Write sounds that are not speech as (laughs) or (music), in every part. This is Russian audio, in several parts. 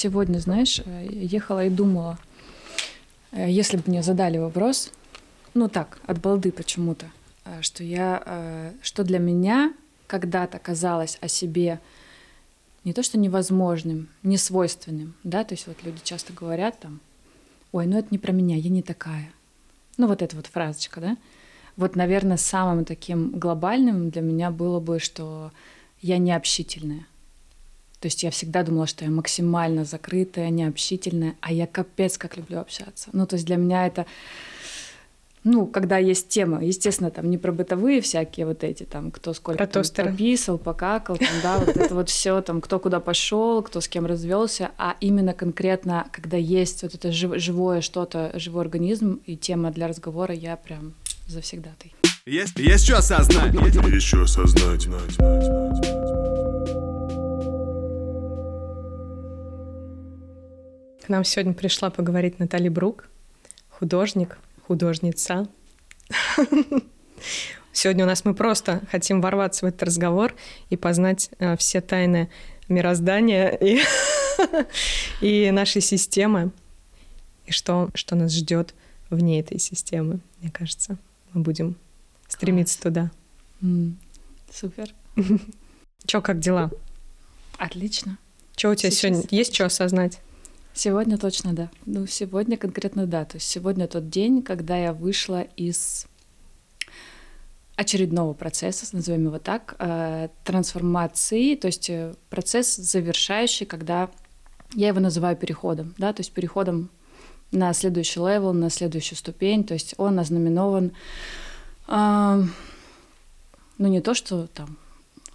сегодня, знаешь, э, ехала и думала, э, если бы мне задали вопрос, ну так, от балды почему-то, э, что я, что для меня когда-то казалось о себе не то что невозможным, не свойственным, да, то есть вот люди часто говорят там, ой, ну это не про меня, я не такая. Ну вот эта вот фразочка, да. Вот, наверное, самым таким глобальным для меня было бы, что я не общительная. То есть я всегда думала, что я максимально закрытая, необщительная, а я капец как люблю общаться. Ну, то есть для меня это ну, когда есть тема, естественно, там не про бытовые всякие вот эти, там, кто сколько про там, пописал, покакал, там, да, вот это вот все, там, кто куда пошел, кто с кем развелся, а именно конкретно, когда есть вот это живое что-то, живой организм и тема для разговора, я прям завсегдатай. Есть, есть что осознать. Есть что осознать. К нам сегодня пришла поговорить Наталья Брук, художник, художница. Сегодня у нас мы просто хотим ворваться в этот разговор и познать э, все тайны мироздания и, (laughs) и нашей системы, и что, что нас ждет вне этой системы, мне кажется. Мы будем стремиться Класс. туда. Mm, супер. (laughs) Чё, как дела? Отлично. Что у тебя Сейчас. сегодня? Есть что осознать? Сегодня точно да. Ну, сегодня конкретно да. То есть сегодня тот день, когда я вышла из очередного процесса, назовем его так, э, трансформации, то есть э, процесс завершающий, когда я его называю переходом, да, то есть переходом на следующий level, на следующую ступень, то есть он ознаменован, э, ну не то, что там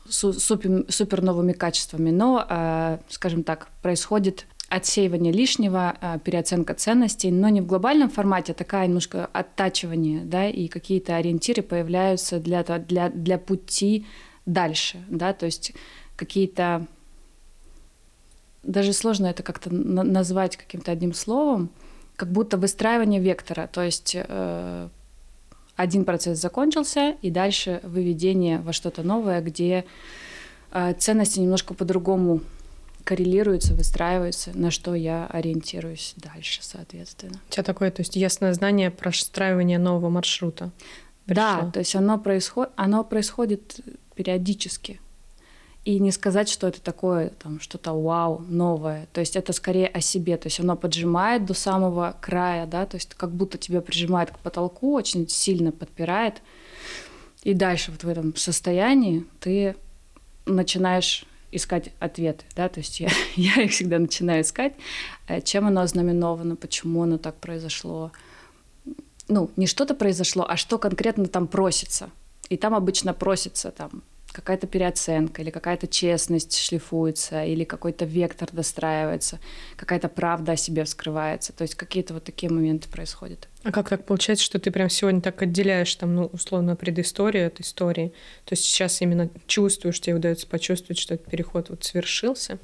супер, супер новыми качествами, но, э, скажем так, происходит отсеивание лишнего, а, переоценка ценностей, но не в глобальном формате, а такая немножко оттачивание, да, и какие-то ориентиры появляются для, для, для пути дальше, да, то есть какие-то даже сложно это как-то назвать каким-то одним словом, как будто выстраивание вектора, то есть э, один процесс закончился, и дальше выведение во что-то новое, где э, ценности немножко по-другому коррелируется, выстраивается, на что я ориентируюсь дальше, соответственно. У тебя такое, то есть ясное знание про простраивание нового маршрута. Пришло. Да, то есть оно, происход... оно происходит периодически. И не сказать, что это такое, там, что-то вау, новое. То есть это скорее о себе. То есть оно поджимает до самого края, да, то есть как будто тебя прижимает к потолку, очень сильно подпирает. И дальше вот в этом состоянии ты начинаешь искать ответы, да, то есть я, (laughs) я их всегда начинаю искать, э, чем оно ознаменовано, почему оно так произошло. Ну, не что-то произошло, а что конкретно там просится. И там обычно просится там какая-то переоценка или какая-то честность шлифуется, или какой-то вектор достраивается, какая-то правда о себе вскрывается. То есть какие-то вот такие моменты происходят. А как так получается, что ты прям сегодня так отделяешь там, ну, условно, предысторию от истории? То есть сейчас именно чувствуешь, тебе удается почувствовать, что этот переход вот свершился?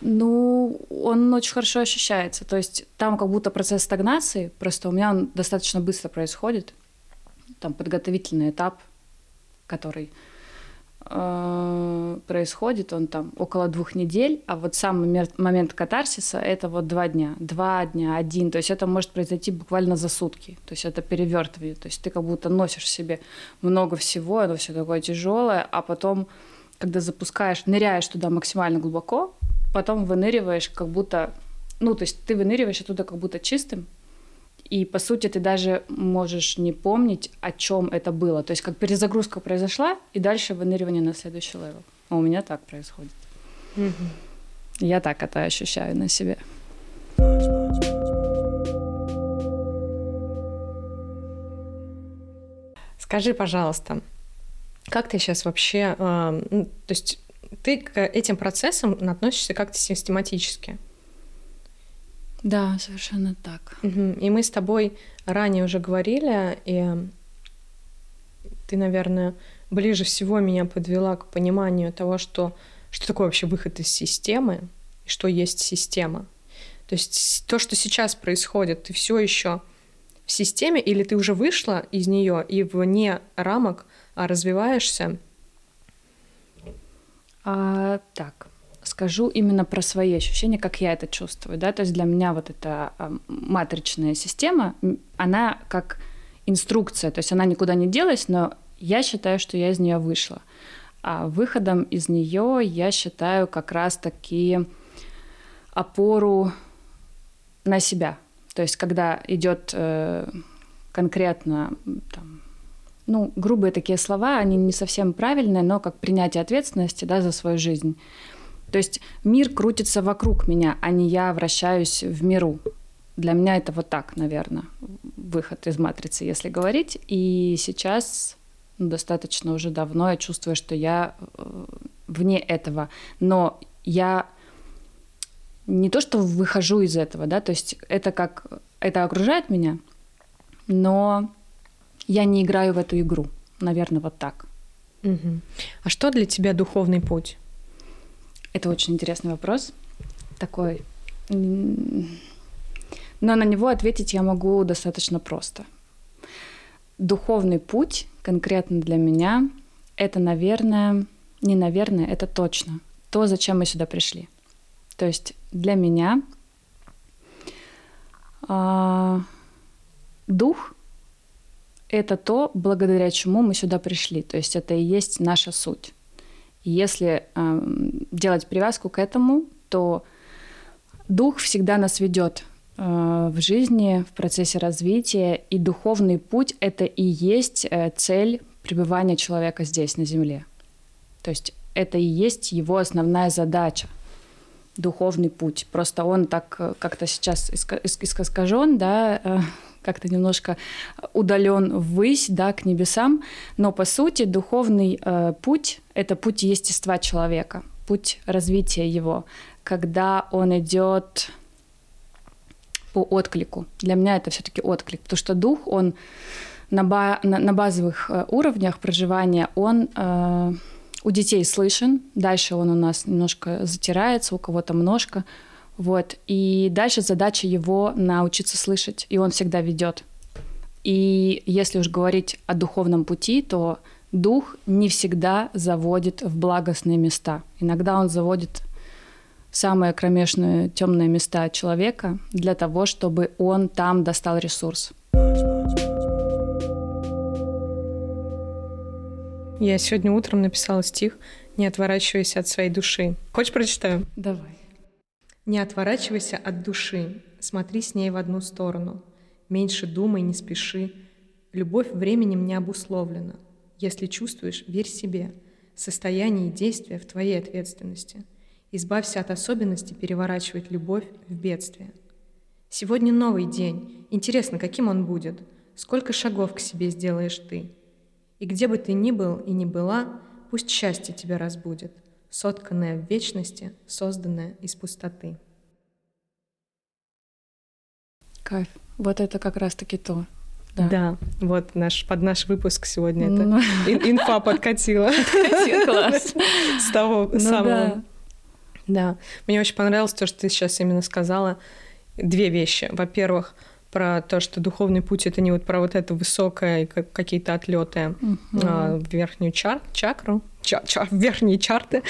Ну, он очень хорошо ощущается. То есть там как будто процесс стагнации, просто у меня он достаточно быстро происходит. Там подготовительный этап – который э, происходит, он там около двух недель, а вот сам момент катарсиса это вот два дня, два дня, один, то есть это может произойти буквально за сутки, то есть это перевертывание, то есть ты как будто носишь в себе много всего, оно все такое тяжелое, а потом, когда запускаешь, ныряешь туда максимально глубоко, потом выныриваешь как будто, ну то есть ты выныриваешь оттуда как будто чистым, и, по сути, ты даже можешь не помнить, о чем это было. То есть, как перезагрузка произошла, и дальше выныривание на следующий level. А у меня так происходит. Угу. Я так это ощущаю на себе. Скажи, пожалуйста, как ты сейчас вообще, э, то есть ты к этим процессам относишься как-то систематически? Да, совершенно так. И мы с тобой ранее уже говорили, и ты, наверное, ближе всего меня подвела к пониманию того, что, что такое вообще выход из системы, и что есть система. То есть то, что сейчас происходит, ты все еще в системе, или ты уже вышла из нее и вне рамок а развиваешься? А, так, расскажу именно про свои ощущения, как я это чувствую, да, то есть для меня вот эта матричная система, она как инструкция, то есть она никуда не делась, но я считаю, что я из нее вышла. А выходом из нее я считаю как раз таки опору на себя. То есть когда идет э, конкретно там, ну, грубые такие слова, они не совсем правильные, но как принятие ответственности да, за свою жизнь. То есть мир крутится вокруг меня, а не я вращаюсь в миру. Для меня это вот так, наверное, выход из матрицы, если говорить. И сейчас ну, достаточно уже давно я чувствую, что я э, вне этого. Но я не то, что выхожу из этого, да, то есть это как это окружает меня, но я не играю в эту игру. Наверное, вот так. Угу. А что для тебя духовный путь? Это очень интересный вопрос. Такой. Но на него ответить я могу достаточно просто. Духовный путь конкретно для меня это, наверное, не наверное, это точно то, зачем мы сюда пришли. То есть для меня э, дух это то, благодаря чему мы сюда пришли. То есть это и есть наша суть. Если э, делать привязку к этому, то дух всегда нас ведет э, в жизни, в процессе развития, и духовный путь это и есть э, цель пребывания человека здесь, на Земле. То есть это и есть его основная задача духовный путь. Просто он так э, как-то сейчас искажен, да, э, как-то немножко удален ввысь, да, к небесам. Но по сути духовный э, путь — это путь естества человека, путь развития его, когда он идет по отклику. Для меня это все-таки отклик, потому что дух, он на, ба- на, на базовых э, уровнях проживания, он э, у детей слышен, дальше он у нас немножко затирается, у кого-то множко, вот. И дальше задача его научиться слышать, и он всегда ведет. И если уж говорить о духовном пути, то дух не всегда заводит в благостные места. Иногда он заводит в самые кромешные темные места человека для того, чтобы он там достал ресурс. Я сегодня утром написала стих «Не отворачивайся от своей души». Хочешь прочитаю? Давай. Не отворачивайся от души, смотри с ней в одну сторону. Меньше думай, не спеши. Любовь временем не обусловлена. Если чувствуешь, верь себе. Состояние и действия в твоей ответственности. Избавься от особенности переворачивать любовь в бедствие. Сегодня новый день. Интересно, каким он будет? Сколько шагов к себе сделаешь ты? И где бы ты ни был и ни была, пусть счастье тебя разбудит сотканное в вечности, созданное из пустоты. Кайф. Вот это как раз-таки то. Да. да, вот наш, под наш выпуск сегодня это ну. инфа подкатила. Класс. (laughs) С того ну самого. Да. Мне очень понравилось то, что ты сейчас именно сказала. Две вещи. Во-первых, про то, что духовный путь это не вот про вот это высокое какие-то отлеты угу. а, в верхнюю чар чакру, ча ча верхние чарты.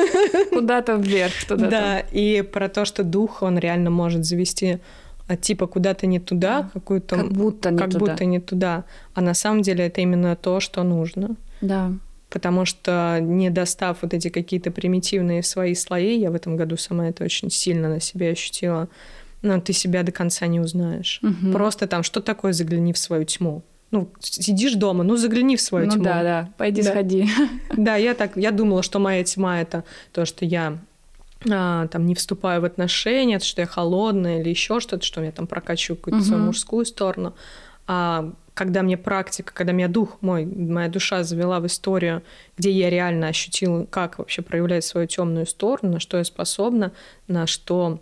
(laughs) Куда-то вверх, туда. Да, и про то, что дух, он реально может завести а, типа куда-то не туда, какую-то... Как будто не как туда. будто не туда. А на самом деле это именно то, что нужно. Да. Потому что не достав вот эти какие-то примитивные свои слои, я в этом году сама это очень сильно на себе ощутила, но ты себя до конца не узнаешь. Угу. Просто там, что такое загляни в свою тьму? Ну, сидишь дома, ну загляни в свою ну, тьму. да, да, пойди да. сходи. (laughs) Да, я так, я думала, что моя тьма это то, что я а, там не вступаю в отношения, что я холодная или еще что-то, что я там прокачиваю какую-то угу. свою мужскую сторону. А когда мне практика, когда меня дух мой, моя душа завела в историю, где я реально ощутила, как вообще проявлять свою темную сторону, на что я способна, на что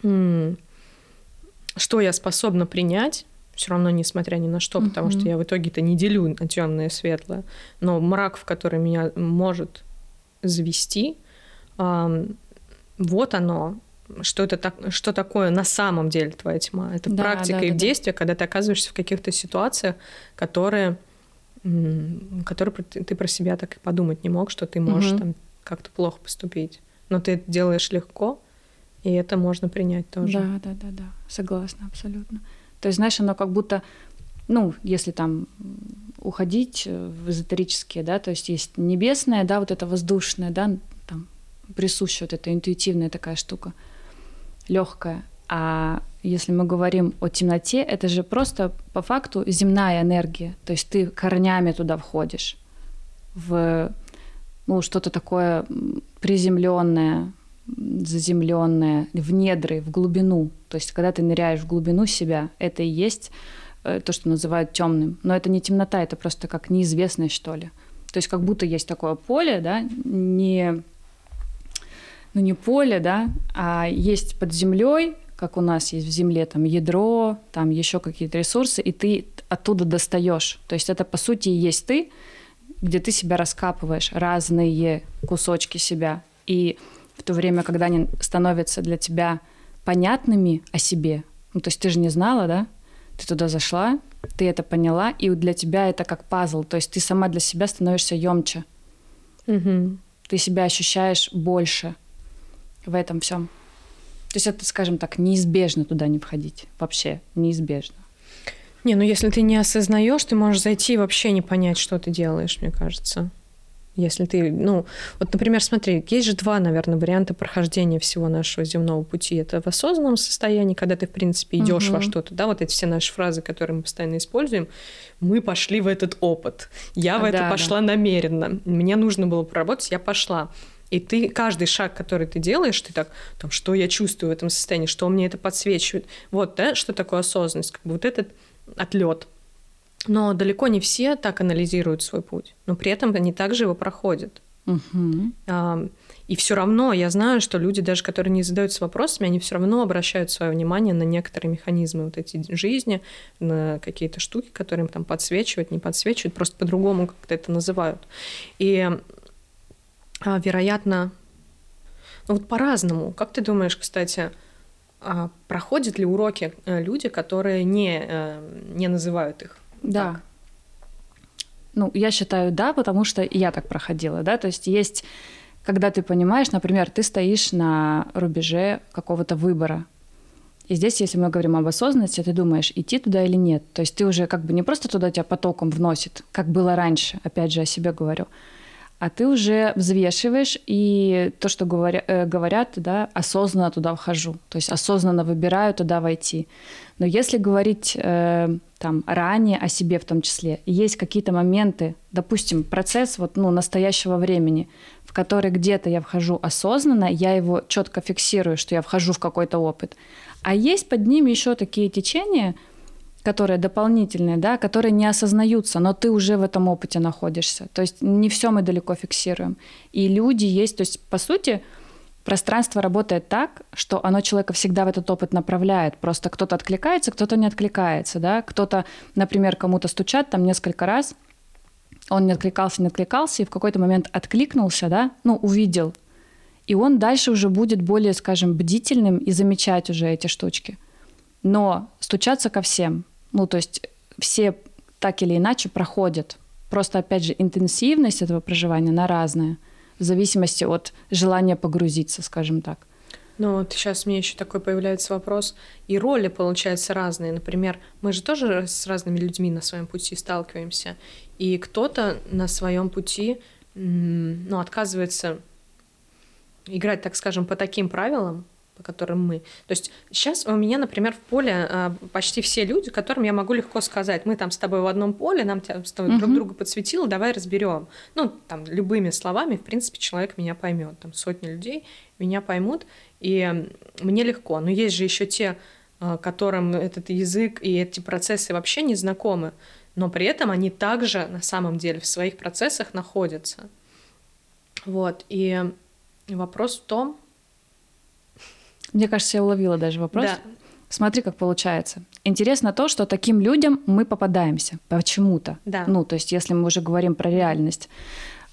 что я способна принять, все равно несмотря ни на что, потому что я в итоге-то не делю на темное и светлое, но мрак, в который меня может завести, вот оно, что это так, что такое на самом деле твоя тьма. Это да, практика да, и да, действие, да. когда ты оказываешься в каких-то ситуациях, которые, которые ты про себя так и подумать не мог, что ты можешь угу. там как-то плохо поступить. но ты это делаешь легко, и это можно принять тоже. Да, да, да, да, согласна абсолютно. То есть, знаешь, оно как будто, ну, если там уходить э, в эзотерические, да, то есть есть небесное, да, вот это воздушное, да, там присущая вот эта интуитивная такая штука, легкая. А если мы говорим о темноте, это же просто по факту земная энергия. То есть ты корнями туда входишь в ну, что-то такое приземленное, заземленное, в недры, в глубину. То есть, когда ты ныряешь в глубину себя, это и есть э, то, что называют темным. Но это не темнота, это просто как неизвестность, что ли. То есть, как будто есть такое поле, да, не, ну, не поле, да, а есть под землей, как у нас есть в земле, там ядро, там еще какие-то ресурсы, и ты оттуда достаешь. То есть это по сути и есть ты, где ты себя раскапываешь, разные кусочки себя. И в то время, когда они становятся для тебя понятными о себе, ну, то есть ты же не знала, да? Ты туда зашла, ты это поняла, и для тебя это как пазл. То есть ты сама для себя становишься емче. Угу. Ты себя ощущаешь больше в этом всем. То есть это, скажем так, неизбежно туда не входить. Вообще неизбежно. Не, ну если ты не осознаешь, ты можешь зайти и вообще не понять, что ты делаешь, мне кажется. Если ты, ну, вот, например, смотри, есть же два, наверное, варианта прохождения всего нашего земного пути. Это в осознанном состоянии, когда ты, в принципе, идешь угу. во что-то, да, вот эти все наши фразы, которые мы постоянно используем. Мы пошли в этот опыт. Я в да, это пошла да. намеренно. Мне нужно было проработать, я пошла. И ты каждый шаг, который ты делаешь, ты так, там, что я чувствую в этом состоянии, что мне это подсвечивает. Вот, да, что такое осознанность, как бы вот этот отлет. Но далеко не все так анализируют свой путь, но при этом они также его проходят. Угу. И все равно я знаю, что люди, даже которые не задаются вопросами, они все равно обращают свое внимание на некоторые механизмы вот эти жизни, на какие-то штуки, которые им там подсвечивают, не подсвечивают, просто по-другому как-то это называют. И а, вероятно, ну вот по-разному. Как ты думаешь, кстати, а проходят ли уроки э, люди, которые не, э, не называют их? Да. Так? Ну, я считаю, да, потому что я так проходила, да, то есть есть, когда ты понимаешь, например, ты стоишь на рубеже какого-то выбора, и здесь, если мы говорим об осознанности, ты думаешь, идти туда или нет. То есть ты уже как бы не просто туда тебя потоком вносит, как было раньше, опять же, о себе говорю, а ты уже взвешиваешь, и то, что говоря, э, говорят, да, осознанно туда вхожу, то есть осознанно выбираю туда войти. Но если говорить э, там ранее о себе в том числе, есть какие-то моменты, допустим, процесс вот, ну, настоящего времени, в который где-то я вхожу осознанно, я его четко фиксирую, что я вхожу в какой-то опыт. А есть под ним еще такие течения, которые дополнительные, да, которые не осознаются, но ты уже в этом опыте находишься. То есть не все мы далеко фиксируем. И люди есть, то есть по сути пространство работает так, что оно человека всегда в этот опыт направляет. Просто кто-то откликается, кто-то не откликается, да. Кто-то, например, кому-то стучат там несколько раз, он не откликался, не откликался, и в какой-то момент откликнулся, да, ну, увидел. И он дальше уже будет более, скажем, бдительным и замечать уже эти штучки. Но стучаться ко всем, ну, то есть все так или иначе проходят. Просто, опять же, интенсивность этого проживания, она разная, в зависимости от желания погрузиться, скажем так. Ну вот сейчас мне еще такой появляется вопрос. И роли, получаются разные. Например, мы же тоже с разными людьми на своем пути сталкиваемся. И кто-то на своем пути ну, отказывается играть, так скажем, по таким правилам, по которым мы. То есть сейчас у меня, например, в поле а, почти все люди, которым я могу легко сказать, мы там с тобой в одном поле, нам с тобой uh-huh. друг друга подсветило, давай разберем. Ну, там, любыми словами, в принципе, человек меня поймет. Там сотни людей меня поймут, и мне легко. Но есть же еще те, а, которым этот язык и эти процессы вообще не знакомы, но при этом они также на самом деле в своих процессах находятся. Вот, и вопрос в том, мне кажется, я уловила даже вопрос. Да. Смотри, как получается. Интересно то, что таким людям мы попадаемся почему-то. Да. Ну, то есть, если мы уже говорим про реальность,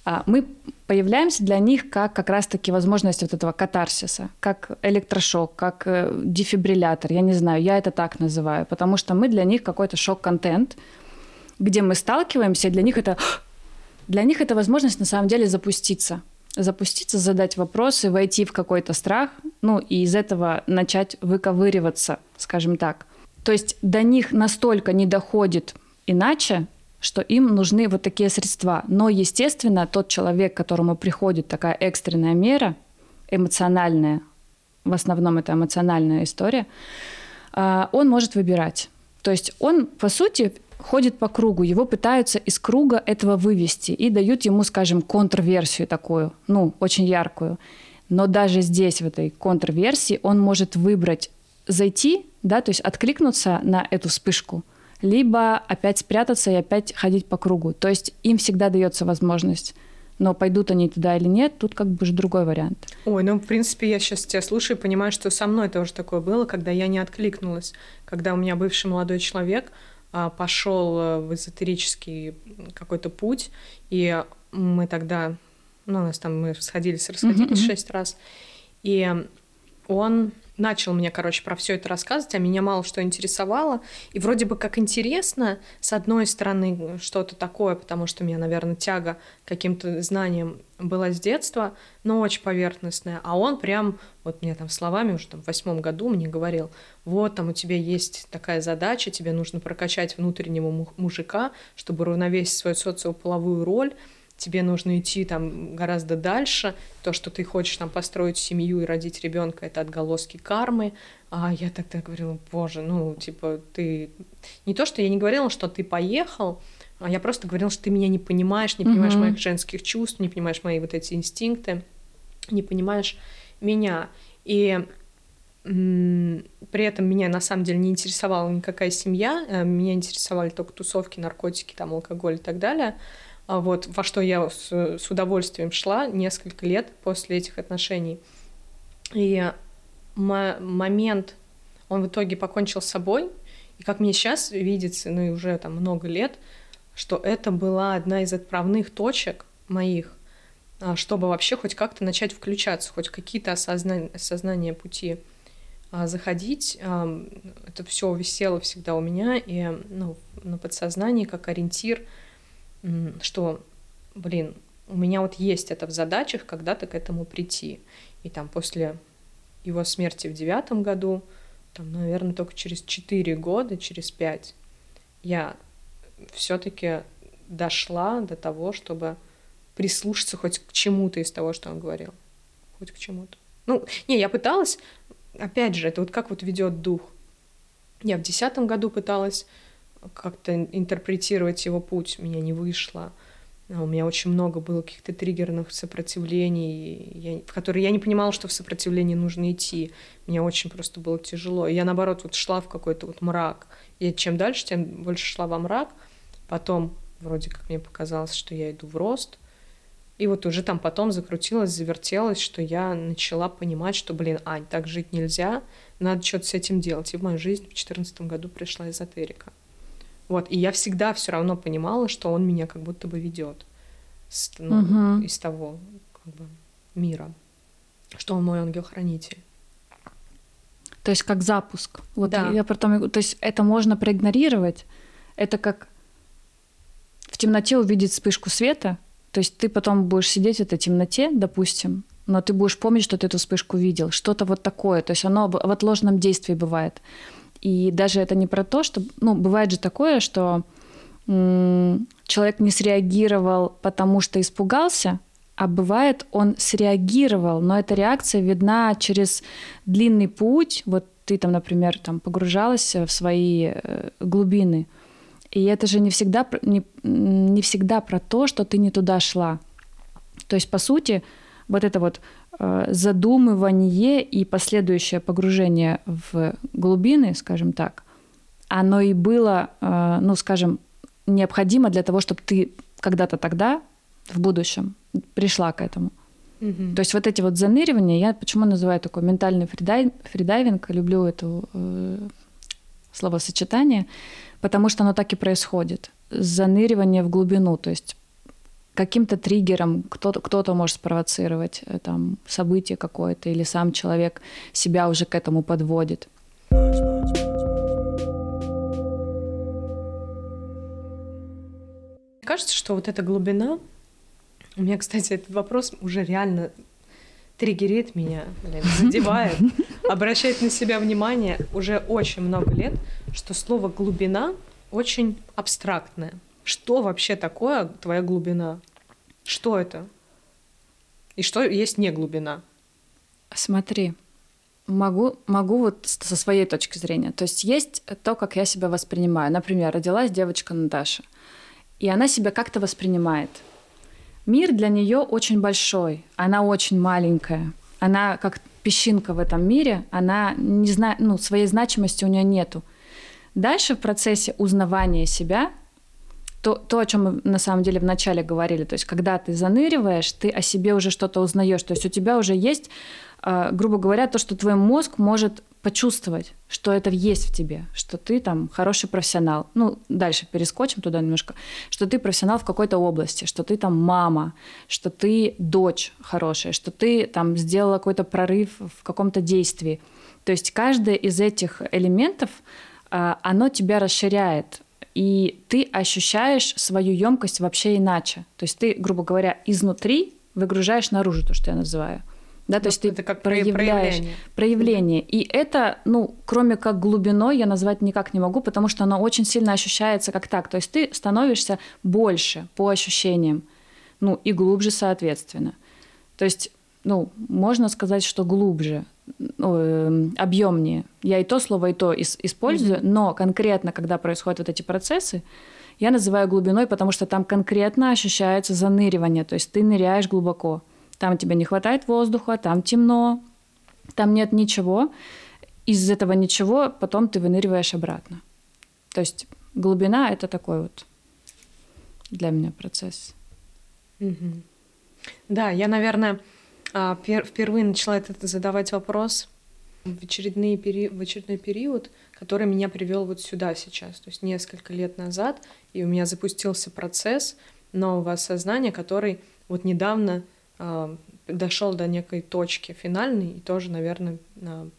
а, мы появляемся для них как как раз-таки возможность вот этого катарсиса, как электрошок, как э, дефибриллятор, я не знаю, я это так называю, потому что мы для них какой-то шок-контент, где мы сталкиваемся, и для них это (gasps) для них это возможность на самом деле запуститься. Запуститься, задать вопросы, войти в какой-то страх, ну и из этого начать выковыриваться, скажем так. То есть до них настолько не доходит иначе, что им нужны вот такие средства. Но, естественно, тот человек, которому приходит такая экстренная мера, эмоциональная, в основном это эмоциональная история, а, он может выбирать. То есть он, по сути, ходит по кругу, его пытаются из круга этого вывести и дают ему, скажем, контрверсию такую, ну, очень яркую. Но даже здесь, в этой контрверсии, он может выбрать зайти, да, то есть откликнуться на эту вспышку, либо опять спрятаться и опять ходить по кругу. То есть им всегда дается возможность но пойдут они туда или нет, тут как бы уже другой вариант. Ой, ну, в принципе, я сейчас тебя слушаю и понимаю, что со мной тоже такое было, когда я не откликнулась. Когда у меня бывший молодой человек, пошел э, в эзотерический какой-то путь, и мы тогда, ну, у нас там мы сходились, расходились mm-hmm. шесть раз, и он начал мне, короче, про все это рассказывать, а меня мало что интересовало. И вроде бы как интересно, с одной стороны, что-то такое, потому что у меня, наверное, тяга каким-то знаниям была с детства, но очень поверхностная. А он прям, вот мне там словами уже там в восьмом году мне говорил, вот там у тебя есть такая задача, тебе нужно прокачать внутреннего мужика, чтобы равновесить свою социополовую роль, тебе нужно идти там гораздо дальше. То, что ты хочешь там построить семью и родить ребенка, это отголоски кармы. А я тогда говорила, боже, ну, типа, ты... Не то, что я не говорила, что ты поехал, а я просто говорила, что ты меня не понимаешь, не понимаешь mm-hmm. моих женских чувств, не понимаешь мои вот эти инстинкты, не понимаешь меня. И при этом меня на самом деле не интересовала никакая семья, э, меня интересовали только тусовки, наркотики, там, алкоголь и так далее. А вот, во что я с, с удовольствием шла несколько лет после этих отношений. И момент, он в итоге покончил с собой, и как мне сейчас видится, ну и уже там много лет, что это была одна из отправных точек моих, а, чтобы вообще хоть как-то начать включаться, хоть какие-то осознания, осознания пути а, заходить. Это все висело всегда у меня и ну, на подсознании как ориентир — что, блин, у меня вот есть это в задачах когда-то к этому прийти. И там после его смерти в девятом году, там, наверное, только через четыре года, через пять, я все-таки дошла до того, чтобы прислушаться хоть к чему-то из того, что он говорил. Хоть к чему-то. Ну, не, я пыталась, опять же, это вот как вот ведет дух. Я в десятом году пыталась как-то интерпретировать его путь, меня не вышло. А у меня очень много было каких-то триггерных сопротивлений, я, в которые я не понимала, что в сопротивлении нужно идти. Мне очень просто было тяжело. Я, наоборот, вот шла в какой-то вот мрак. И чем дальше, тем больше шла во мрак. Потом, вроде как мне показалось, что я иду в рост. И вот уже там потом закрутилась, завертелась, что я начала понимать, что, блин, Ань, так жить нельзя, надо что-то с этим делать. И в мою жизнь в 2014 году пришла эзотерика. Вот, и я всегда все равно понимала, что он меня как будто бы ведет ну, угу. из того как бы, мира, что он мой ангел-хранитель. То есть как запуск. Вот да. я потом, то есть это можно проигнорировать. Это как в темноте увидеть вспышку света. То есть ты потом будешь сидеть в этой темноте, допустим, но ты будешь помнить, что ты эту вспышку видел. Что-то вот такое. То есть оно в отложенном действии бывает. И даже это не про то, что... Ну, бывает же такое, что человек не среагировал, потому что испугался, а бывает, он среагировал, но эта реакция видна через длинный путь. Вот ты там, например, там погружалась в свои э, глубины. И это же не всегда, не, не всегда про то, что ты не туда шла. То есть, по сути, вот это вот задумывание и последующее погружение в глубины, скажем так, оно и было, э, ну, скажем, необходимо для того, чтобы ты когда-то тогда, в будущем, пришла к этому. Mm-hmm. То есть вот эти вот заныривания, я почему называю такой ментальный фридай, фридайвинг, люблю это э, словосочетание, потому что оно так и происходит. Заныривание в глубину, то есть каким-то триггером кто-то, кто-то может спровоцировать э, там, событие какое-то, или сам человек себя уже к этому подводит. Кажется, что вот эта глубина, У меня, кстати, этот вопрос уже реально триггерит меня, блин, (laughs) задевает, обращает на себя внимание уже очень много лет, что слово «глубина» очень абстрактное. Что вообще такое твоя глубина? Что это? И что есть не глубина? Смотри, могу, могу вот со своей точки зрения. То есть есть то, как я себя воспринимаю. Например, родилась девочка Наташа, и она себя как-то воспринимает. Мир для нее очень большой, она очень маленькая, она как песчинка в этом мире, она не знает, ну, своей значимости у нее нету. Дальше в процессе узнавания себя то, то, о чем мы на самом деле вначале говорили, то есть когда ты заныриваешь, ты о себе уже что-то узнаешь, то есть у тебя уже есть, э, грубо говоря, то, что твой мозг может почувствовать, что это есть в тебе, что ты там хороший профессионал. Ну, дальше перескочим туда немножко, что ты профессионал в какой-то области, что ты там мама, что ты дочь хорошая, что ты там сделала какой-то прорыв в каком-то действии. То есть каждое из этих элементов, э, оно тебя расширяет, и ты ощущаешь свою емкость вообще иначе. То есть ты, грубо говоря, изнутри выгружаешь наружу то, что я называю. Да, то Ну, есть ты это как проявляешь проявление. проявление. И это, ну, кроме как глубиной, я назвать никак не могу, потому что оно очень сильно ощущается как так. То есть ты становишься больше по ощущениям, ну, и глубже, соответственно. То есть, ну, можно сказать, что глубже, объемнее. Я и то слово, и то ис- использую, но конкретно, когда происходят вот эти процессы, я называю глубиной, потому что там конкретно ощущается заныривание, то есть ты ныряешь глубоко. Там тебе не хватает воздуха, там темно, там нет ничего. Из этого ничего потом ты выныриваешь обратно. То есть глубина — это такой вот для меня процесс. Мгм. Да, я, наверное, впервые начала этот задавать вопрос в, очередные пери- в очередной период, который меня привел вот сюда сейчас, то есть несколько лет назад, и у меня запустился процесс нового осознания, который вот недавно а, дошел до некой точки финальной и тоже, наверное, а,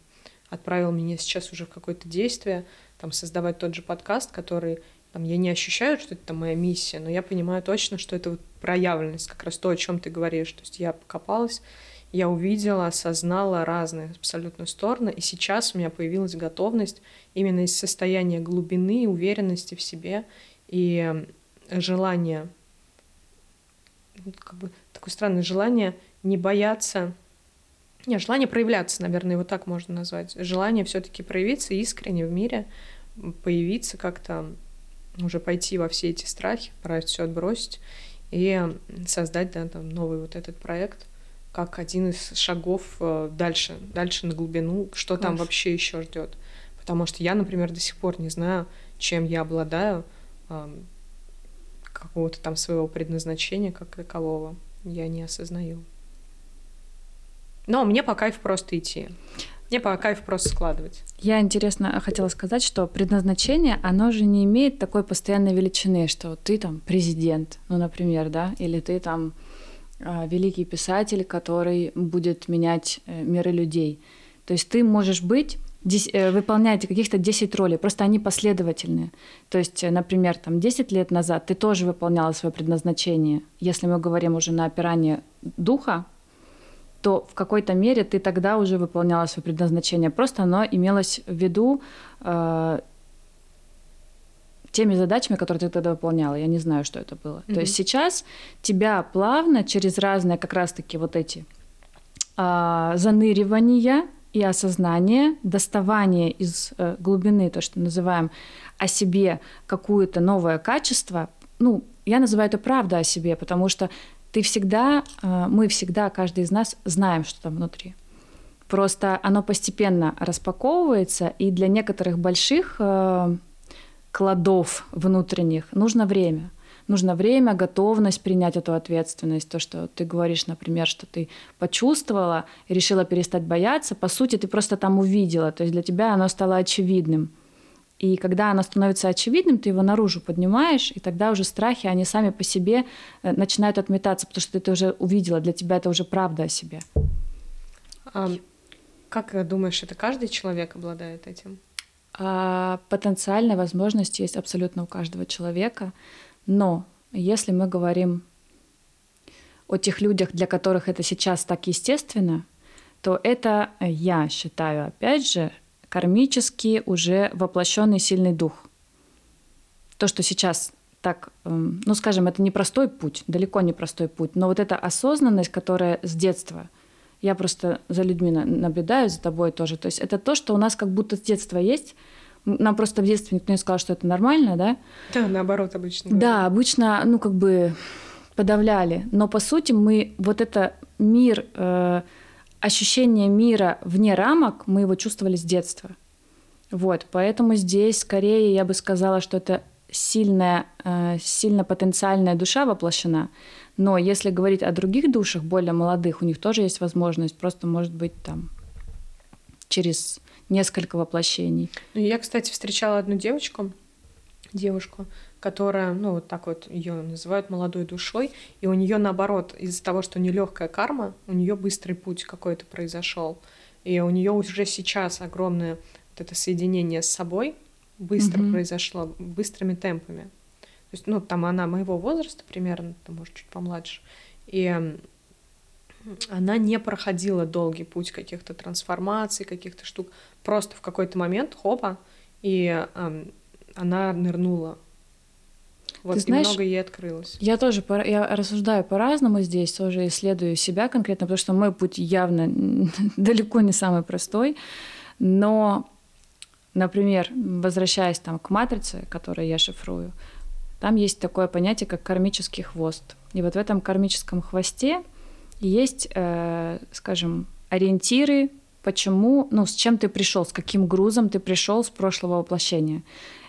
отправил меня сейчас уже в какое-то действие, там создавать тот же подкаст, который там, я не ощущаю, что это моя миссия, но я понимаю точно, что это вот проявленность, как раз то, о чем ты говоришь. То есть я покопалась, я увидела, осознала разные абсолютно стороны, и сейчас у меня появилась готовность именно из состояния глубины, уверенности в себе и желания, как бы такое странное желание не бояться нет, желание проявляться, наверное, его так можно назвать. Желание все-таки проявиться искренне в мире, появиться как-то, уже пойти во все эти страхи, пора все отбросить и создать да, там, новый вот этот проект как один из шагов э, дальше, дальше на глубину, что там Класс. вообще еще ждет. Потому что я, например, до сих пор не знаю, чем я обладаю, какого-то там своего предназначения как такового. Я не осознаю. Но мне по кайфу просто идти. Мне по кайфу просто складывать. Я интересно хотела сказать, что предназначение, оно же не имеет такой постоянной величины, что ты там президент, ну, например, да, или ты там а, великий писатель, который будет менять э, миры людей. То есть ты можешь быть э, выполнять каких-то 10 ролей, просто они последовательные. То есть, э, например, там 10 лет назад ты тоже выполняла свое предназначение. Если мы говорим уже на опирание духа, то в какой-то мере ты тогда уже выполняла свое предназначение. Просто оно имелось в виду э, теми задачами, которые ты тогда выполняла. Я не знаю, что это было. Мгм. То есть сейчас тебя плавно через разные как раз-таки вот эти а, заныривания и осознание, доставание из э, глубины, то, что называем о себе какое-то новое качество, ну, я называю это правда о себе, потому что ты всегда, э, мы всегда, каждый из нас знаем, что там внутри. Просто оно постепенно распаковывается, и для некоторых больших э, кладов внутренних нужно время. Нужно время, готовность принять эту ответственность. То, что ты говоришь, например, что ты почувствовала решила перестать бояться, по сути, ты просто там увидела. То есть для тебя оно стало очевидным. И когда оно становится очевидным, ты его наружу поднимаешь, и тогда уже страхи, они сами по себе э, начинают отметаться, потому что ты это уже увидела, для тебя это уже правда о себе. А, как думаешь, это каждый человек обладает этим? А потенциальная возможность есть абсолютно у каждого человека, но если мы говорим о тех людях, для которых это сейчас так естественно, то это, я считаю, опять же, кармически уже воплощенный сильный дух. То, что сейчас так, эм, ну, скажем, это не простой путь, далеко не простой путь, но вот эта осознанность, которая с детства, я просто за людьми наблюдаю, за тобой тоже, то есть это то, что у нас как будто с детства есть, нам просто в детстве никто не сказал, что это нормально, да? Да, наоборот, обычно. Да, обычно, ну, как бы подавляли. Но по сути мы вот это мир, э, ощущение мира вне рамок, мы его чувствовали с детства. Вот, поэтому здесь скорее я бы сказала, что это сильная, э, сильно потенциальная душа воплощена. Но если говорить о других душах, более молодых, у них тоже есть возможность, просто может быть там через несколько воплощений. Ну, я, кстати, встречала одну девочку, девушку, которая, ну, вот так вот ее называют молодой душой, и у нее наоборот, из-за того, что нелегкая карма, у нее быстрый путь какой-то произошел. И у нее уже сейчас огромное вот это соединение с собой быстро mm-hmm. произошло, быстрыми темпами. То есть, ну, там она моего возраста примерно, там, может, чуть помладше. И она не проходила долгий путь каких-то трансформаций, каких-то штук. Просто в какой-то момент, хопа, и она нырнула. Вот, Ты знаешь, и много ей открылось. Я тоже я рассуждаю по-разному здесь, тоже исследую себя конкретно, потому что мой путь явно (laughs) далеко не самый простой. Но, например, возвращаясь там к матрице, которую я шифрую, там есть такое понятие, как кармический хвост. И вот в этом кармическом хвосте есть, э, скажем, ориентиры, почему, ну, с чем ты пришел, с каким грузом ты пришел с прошлого воплощения.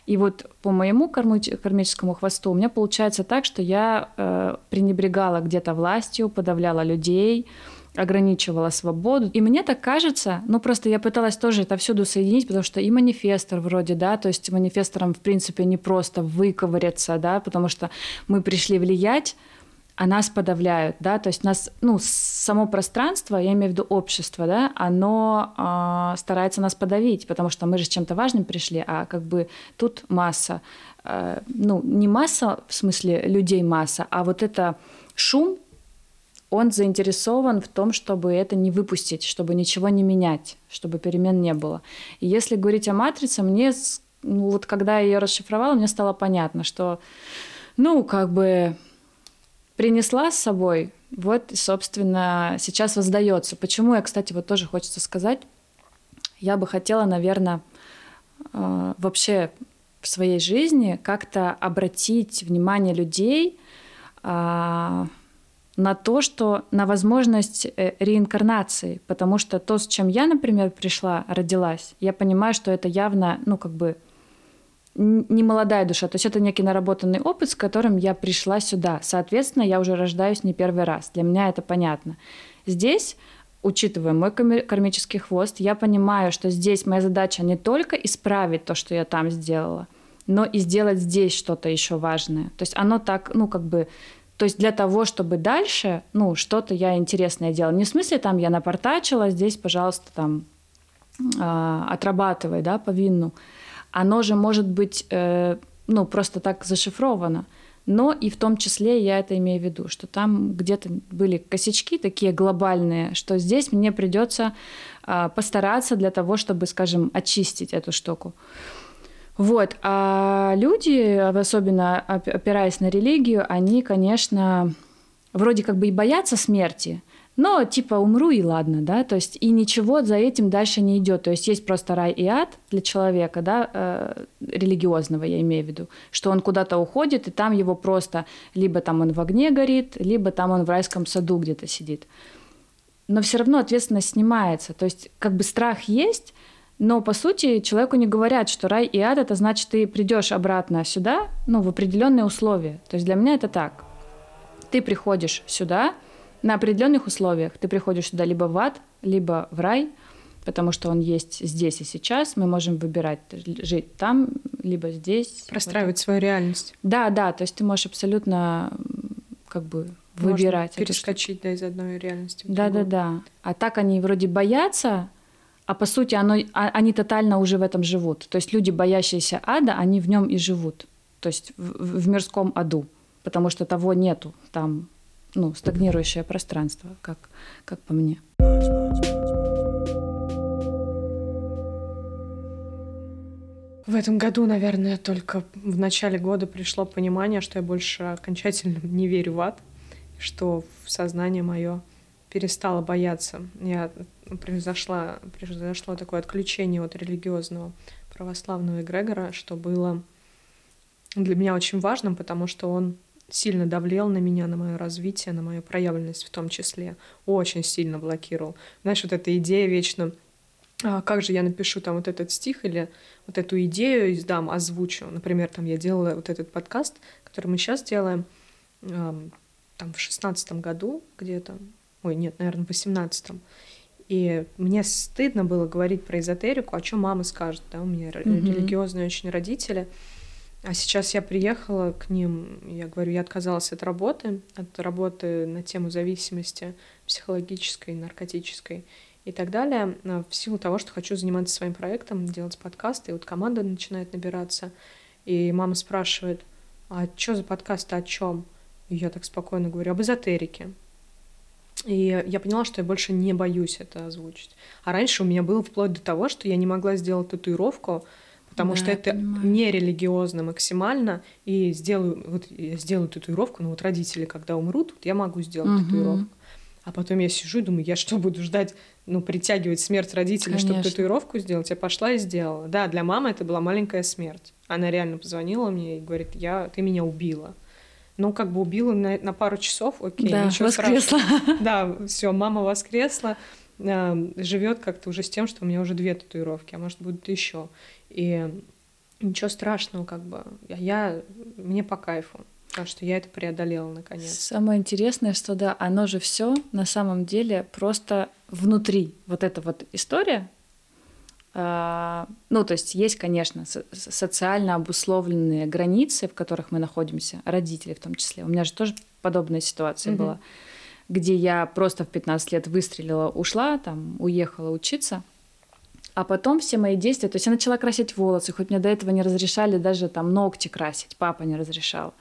И вот по моему кармическому хвосту у меня получается так, что я э, пренебрегала где-то властью, подавляла людей, ограничивала свободу. И мне так кажется, ну просто я пыталась тоже это всюду соединить, потому что и манифестор вроде, да, то есть манифестором в принципе не просто выковыряться, да, потому что мы пришли влиять, а нас подавляют, да, то есть нас, ну, само пространство, я имею в виду общество, да, оно э, старается нас подавить, потому что мы же с чем-то важным пришли, а как бы тут масса, э, ну, не масса в смысле людей масса, а вот это шум, он заинтересован в том, чтобы это не выпустить, чтобы ничего не менять, чтобы перемен не было. И если говорить о матрице, мне, ну, вот когда я ее расшифровала, мне стало понятно, что, ну, как бы принесла с собой, вот, собственно, сейчас воздается. Почему я, кстати, вот тоже хочется сказать, я бы хотела, наверное, э, вообще в своей жизни как-то обратить внимание людей э, на то, что на возможность э, реинкарнации, потому что то, с чем я, например, пришла, родилась, я понимаю, что это явно, ну, как бы не молодая душа, то есть это некий наработанный опыт, с которым я пришла сюда. Соответственно, я уже рождаюсь не первый раз. Для меня это понятно. Здесь, учитывая мой кармический хвост, я понимаю, что здесь моя задача не только исправить то, что я там сделала, но и сделать здесь что-то еще важное. То есть оно так, ну, как бы то есть для того, чтобы дальше, ну, что-то я интересное делала. Не в смысле там я напортачила, здесь, пожалуйста, там э, отрабатывай, да, по вину оно же может быть э, ну, просто так зашифровано. Но и в том числе я это имею в виду, что там где-то были косячки такие глобальные, что здесь мне придется э, постараться для того, чтобы, скажем, очистить эту штуку. Вот. А люди, особенно опираясь на религию, они, конечно, вроде как бы и боятся смерти, но типа умру и ладно, да, то есть и ничего за этим дальше не идет. То есть есть просто рай и ад для человека, да, э, религиозного я имею в виду, что он куда-то уходит, и там его просто либо там он в огне горит, либо там он в райском саду где-то сидит. Но все равно ответственность снимается. То есть как бы страх есть, но по сути человеку не говорят, что рай и ад это значит ты придешь обратно сюда, ну в определенные условия. То есть для меня это так. Ты приходишь сюда, на определенных условиях. Ты приходишь сюда либо в ад, либо в рай, потому что он есть здесь и сейчас. Мы можем выбирать жить там, либо здесь. Простраивать вот. свою реальность. Да, да, то есть ты можешь абсолютно как бы выбирать. Можно перескочить да, из одной реальности. Да, да, да. А так они вроде боятся, а по сути оно, а, они тотально уже в этом живут. То есть люди, боящиеся ада, они в нем и живут. То есть в, в мирском аду, потому что того нету там ну, стагнирующее пространство, как, как по мне. В этом году, наверное, только в начале года пришло понимание, что я больше окончательно (laughs) не верю в ад, что сознание мое перестало бояться. Я произошло, произошло такое отключение от религиозного православного эгрегора, что было для меня очень важным, потому что он сильно давлел на меня, на мое развитие, на мою проявленность в том числе. Очень сильно блокировал. Знаешь, вот эта идея вечно а как же я напишу там вот этот стих или вот эту идею издам, озвучу. Например, там я делала вот этот подкаст, который мы сейчас делаем, там в шестнадцатом году где-то, ой, нет, наверное, в восемнадцатом. И мне стыдно было говорить про эзотерику, о чем мама скажет, да, у меня mm-hmm. религиозные очень родители. А сейчас я приехала к ним, я говорю, я отказалась от работы, от работы на тему зависимости психологической, наркотической и так далее, а, в силу того, что хочу заниматься своим проектом, делать подкасты, и вот команда начинает набираться, и мама спрашивает, а что за подкаст, о чем? И я так спокойно говорю, об эзотерике. И я поняла, что я больше не боюсь это озвучить. А раньше у меня было вплоть до того, что я не могла сделать татуировку, потому да, что это не религиозно максимально, и сделаю, вот я сделаю татуировку, но вот родители, когда умрут, вот я могу сделать угу. татуировку. А потом я сижу и думаю, я что, буду ждать, ну, притягивать смерть родителей, Конечно. чтобы татуировку сделать? Я пошла и сделала. Да, для мамы это была маленькая смерть. Она реально позвонила мне и говорит, я, ты меня убила. Ну, как бы убила на, на пару часов, окей, да, ничего воскресла. страшного. (laughs) Да, все, мама воскресла, э, живет как-то уже с тем, что у меня уже две татуировки, а может будет еще. И ничего страшного, как бы. Я, мне по кайфу. Потому что я это преодолела наконец. Самое интересное, что да, оно же все на самом деле просто внутри. Вот эта вот история. Э, ну, то есть есть, конечно, социально обусловленные границы, в которых мы находимся, родители в том числе. У меня же тоже подобная ситуация mm-hmm. была, где я просто в 15 лет выстрелила, ушла, там, уехала учиться. А потом все мои действия, то есть я начала красить волосы, хоть мне до этого не разрешали даже там ногти красить, папа не разрешал.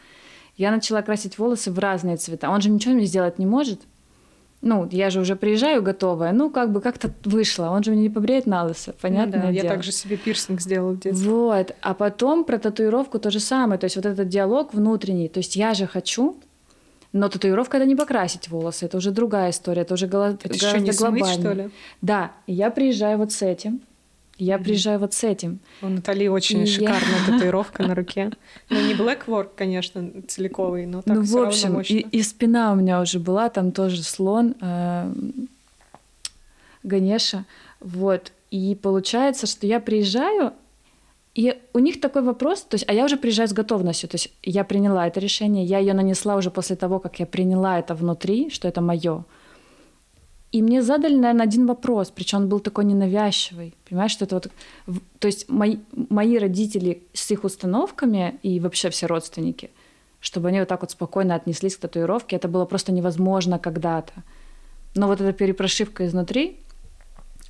Я начала красить волосы в разные цвета. Он же ничего мне сделать не может. Ну, я же уже приезжаю готовая. Ну, как бы как-то вышло. Он же мне не побреет на лысо, понятно? Ну, да, я также себе пирсинг сделала в детстве. Вот. А потом про татуировку то же самое. То есть вот этот диалог внутренний. То есть я же хочу, но татуировка это не покрасить волосы, это уже другая история, это уже гла- это гораздо не глобальнее. Смыть, что ли? Да, я приезжаю вот с этим. Я приезжаю вот с этим. У Натали очень и шикарная я... (laughs) татуировка на руке. Ну, не Blackwork, конечно, целиковый, но так Ну, в общем, и, и спина у меня уже была, там тоже слон э, Ганеша. Вот. И получается, что я приезжаю, и у них такой вопрос, то есть, а я уже приезжаю с готовностью, то есть я приняла это решение, я ее нанесла уже после того, как я приняла это внутри, что это мое. И мне задали, наверное, один вопрос, причем он был такой ненавязчивый. Понимаешь, что это вот... То есть мои, мои родители с их установками и вообще все родственники, чтобы они вот так вот спокойно отнеслись к татуировке, это было просто невозможно когда-то. Но вот эта перепрошивка изнутри,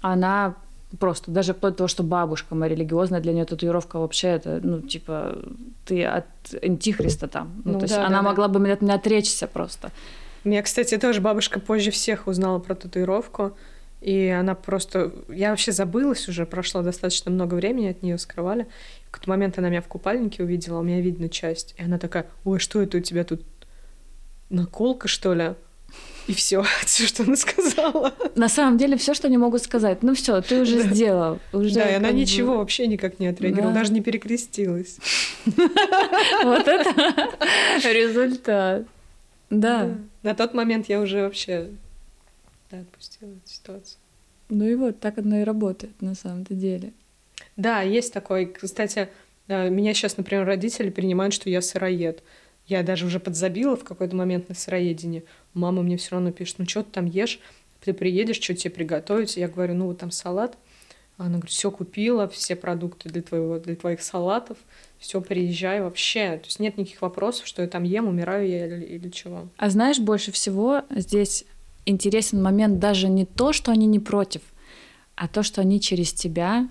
она просто, даже вплоть до того, что бабушка моя религиозная, для нее татуировка вообще это, ну, типа, ты от антихриста там. Ну, ну то да, есть да, она да. могла бы от меня отречься просто. Меня, кстати, тоже бабушка позже всех узнала про татуировку. И она просто... Я вообще забылась уже, прошло достаточно много времени, от нее скрывали. В какой-то момент она меня в купальнике увидела, у меня видно часть. И она такая, ой, что это у тебя тут? Наколка, что ли? И все, (laughs) все, что она сказала. На самом деле, все, что они могут сказать. Ну все, ты уже да. сделал. Уже да, и она ничего вообще никак не отреагировала, да. даже не перекрестилась. (laughs) Вот это (laughs) результат. Да. На тот момент я уже вообще отпустила эту ситуацию. Ну и вот так одно и работает на самом-то деле. Да, есть такой. Кстати, э, меня сейчас, например, родители принимают, что я сыроед. Я даже уже подзабила в какой-то момент на сыроедении. Мама мне все равно пишет, ну что ты там ешь, ты приедешь, что тебе приготовить? Я говорю, ну вот там салат. Она говорит, все купила, все продукты для, твоего, для твоих салатов все, приезжай вообще. То есть нет никаких вопросов, что я там ем, умираю я или, или чего. А знаешь, больше всего здесь интересен момент даже не то, что они не против, а то, что они через тебя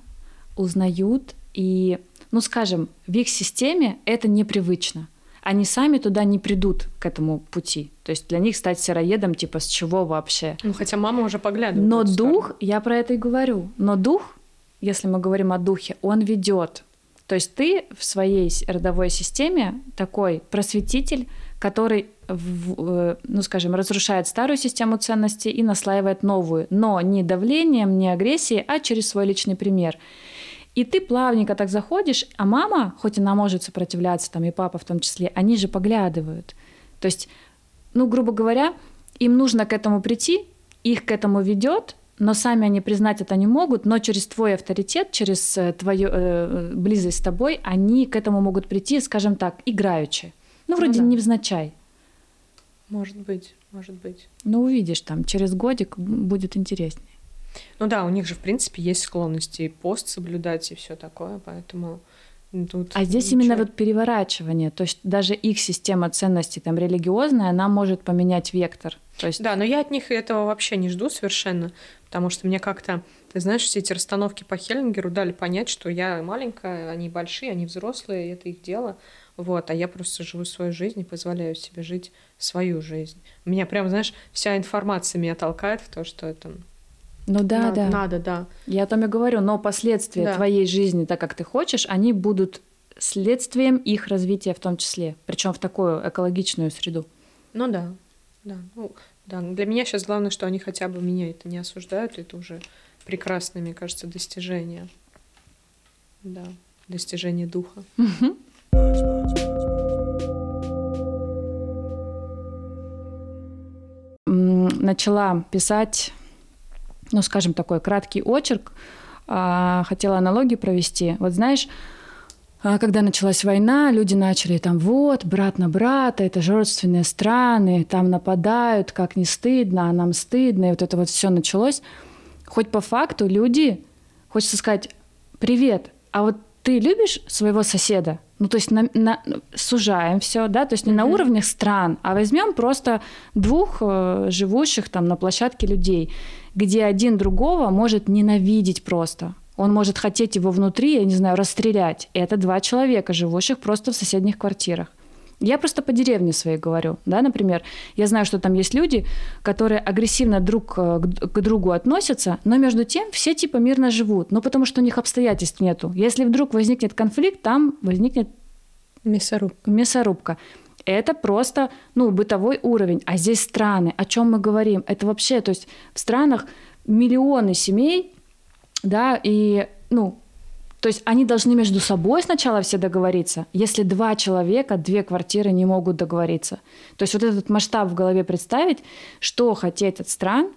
узнают и, ну скажем, в их системе это непривычно. Они сами туда не придут к этому пути. То есть для них стать сыроедом, типа, с чего вообще? Ну, хотя мама уже поглядывает. Но дух, сторону. я про это и говорю, но дух, если мы говорим о духе, он ведет. То есть ты в своей родовой системе такой просветитель, который, в- э, ну скажем, разрушает старую систему ценностей и наслаивает новую, но не давлением, не агрессией, а через свой личный пример. И ты плавненько так заходишь, а мама, хоть она может сопротивляться, там и папа в том числе, они же поглядывают. То есть, ну, грубо говоря, им нужно к этому прийти, их к этому ведет, но сами они признать это не могут, но через твой авторитет, через э, твою э, близость с тобой, они к этому могут прийти, скажем так, играючи. Ну, Ну вроде да. невзначай. Может быть, может быть. Но увидишь, там, через годик будет интереснее. Ну да, у них же, в принципе, есть склонности и пост соблюдать и все такое, поэтому тут... А здесь ничего. именно вот переворачивание, то есть даже их система ценностей там религиозная, она может поменять вектор. То есть Да, но я от них этого вообще не жду совершенно, потому что мне как-то, ты знаешь, все эти расстановки по Хеллингеру дали понять, что я маленькая, они большие, они взрослые, это их дело, вот, а я просто живу свою жизнь и позволяю себе жить свою жизнь. Меня прям, знаешь, вся информация меня толкает в то, что это Ну да, надо, да. надо, да. Я о том и говорю, но последствия Да. твоей жизни, так как ты хочешь, они будут следствием их развития в том числе, причем в такую экологичную среду. Ну да, да, ну да. Для меня сейчас главное, что они хотя бы меня это не осуждают, это уже прекрасное, мне кажется, достижение. Да, достижение духа. Начала писать, ну, скажем, такой краткий очерк, а, хотела аналогию провести. Вот знаешь, а, когда началась война, люди начали там, вот, брат на брата, это же родственные страны, там нападают, как не стыдно, а нам стыдно, и вот это вот все началось. Хоть по факту люди, хочется сказать, привет, а вот ты любишь своего соседа? Ну, то есть на, на- сужаем все, да, то есть не на Мгм. уровнях стран, а возьмем просто двух э, живущих там на площадке людей, где один другого может ненавидеть просто. Он может хотеть его внутри, я не знаю, расстрелять. И это два человека, живущих просто в соседних квартирах. Я просто по деревне своей говорю, да, например. Я знаю, что там есть люди, которые агрессивно друг э, к другу относятся, но между тем все типа мирно живут, ну потому что у них обстоятельств нету. Если вдруг возникнет конфликт, там возникнет Мясорубка. мясорубка. Это просто, ну, бытовой уровень. А здесь страны. О чем мы говорим? Это вообще, то есть в странах миллионы семей, да, и, ну, то есть они должны между собой сначала все договориться. Если два человека, две квартиры не могут договориться. То есть вот этот масштаб в голове представить, что хотеть от стран,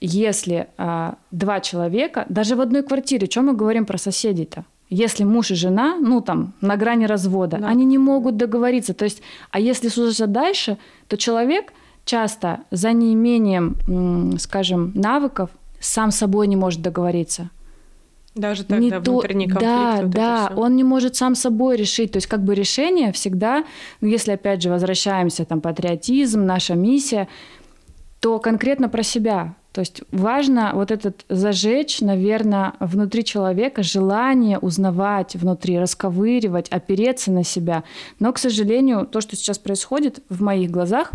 если а, два человека, даже в одной квартире, чем мы говорим про соседей-то? Если муж и жена, ну там, на грани развода, Да. они не могут договориться. То есть, а если слушать дальше, то человек часто за неимением, скажем, навыков сам собой не может договориться. Даже тогда Не то- внутренний конфликт. Да, вот да, он не может сам собой решить. То есть как бы решение всегда, ну, если опять же возвращаемся, там, патриотизм, наша миссия, то конкретно про себя. То есть важно вот этот зажечь, наверное, внутри человека желание узнавать внутри, расковыривать, опереться на себя. Но, к сожалению, то, что сейчас происходит в моих глазах,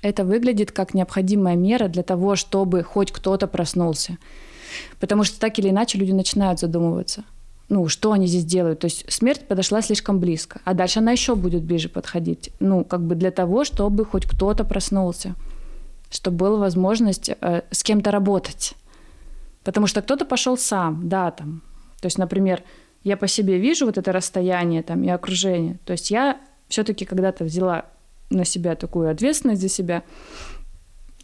это выглядит как необходимая мера для того, чтобы хоть кто-то проснулся. Потому что так или иначе люди начинают задумываться. Ну, что они здесь делают? То есть смерть подошла слишком близко, а дальше она еще будет ближе подходить. Ну, как бы для того, чтобы хоть кто-то проснулся, чтобы была возможность э, с кем-то работать. Потому что кто-то пошел сам, да, там. То есть, например, я по себе вижу вот это расстояние там и окружение. То есть я все-таки когда-то взяла на себя такую ответственность за себя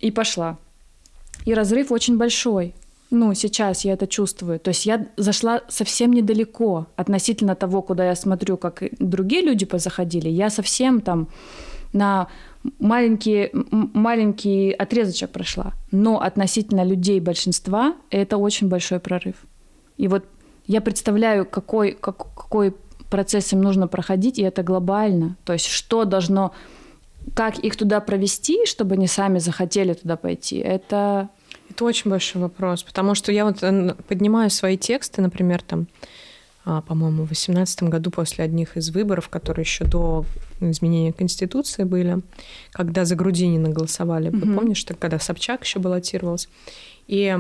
и пошла. И разрыв очень большой. Ну, сейчас я это чувствую. То есть я зашла совсем недалеко относительно того, куда я смотрю, как другие люди позаходили. Я совсем там на маленький, маленький отрезочек прошла. Но относительно людей большинства это очень большой прорыв. И вот я представляю, какой, как, какой процесс им нужно проходить, и это глобально. То есть что должно, как их туда провести, чтобы они сами захотели туда пойти, это Это очень большой вопрос, потому что я вот э, поднимаю свои тексты, например, там а, по-моему, в 2018 году после одних из выборов, которые еще до изменения Конституции были, когда за Грудинина голосовали. Mm-hmm. Помнишь, когда Собчак еще баллотировался? И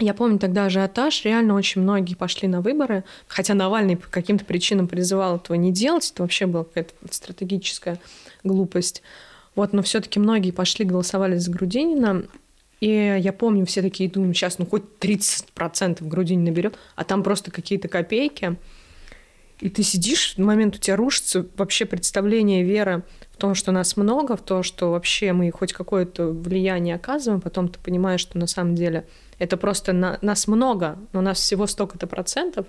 я помню тогда ажиотаж, реально очень многие пошли на выборы, хотя Навальный по каким-то причинам призывал этого не делать, это вообще была какая-то стратегическая глупость. Вот, но все-таки многие пошли, голосовали за Грудинина, и я помню, все такие думают, сейчас ну хоть 30% Грудинин наберет, а там просто какие-то копейки. И ты сидишь, в момент у тебя рушится вообще представление веры в том, что нас много, в то, что вообще мы хоть какое-то влияние оказываем, потом ты понимаешь, что на самом деле это просто на, нас много, но у нас всего столько-то процентов.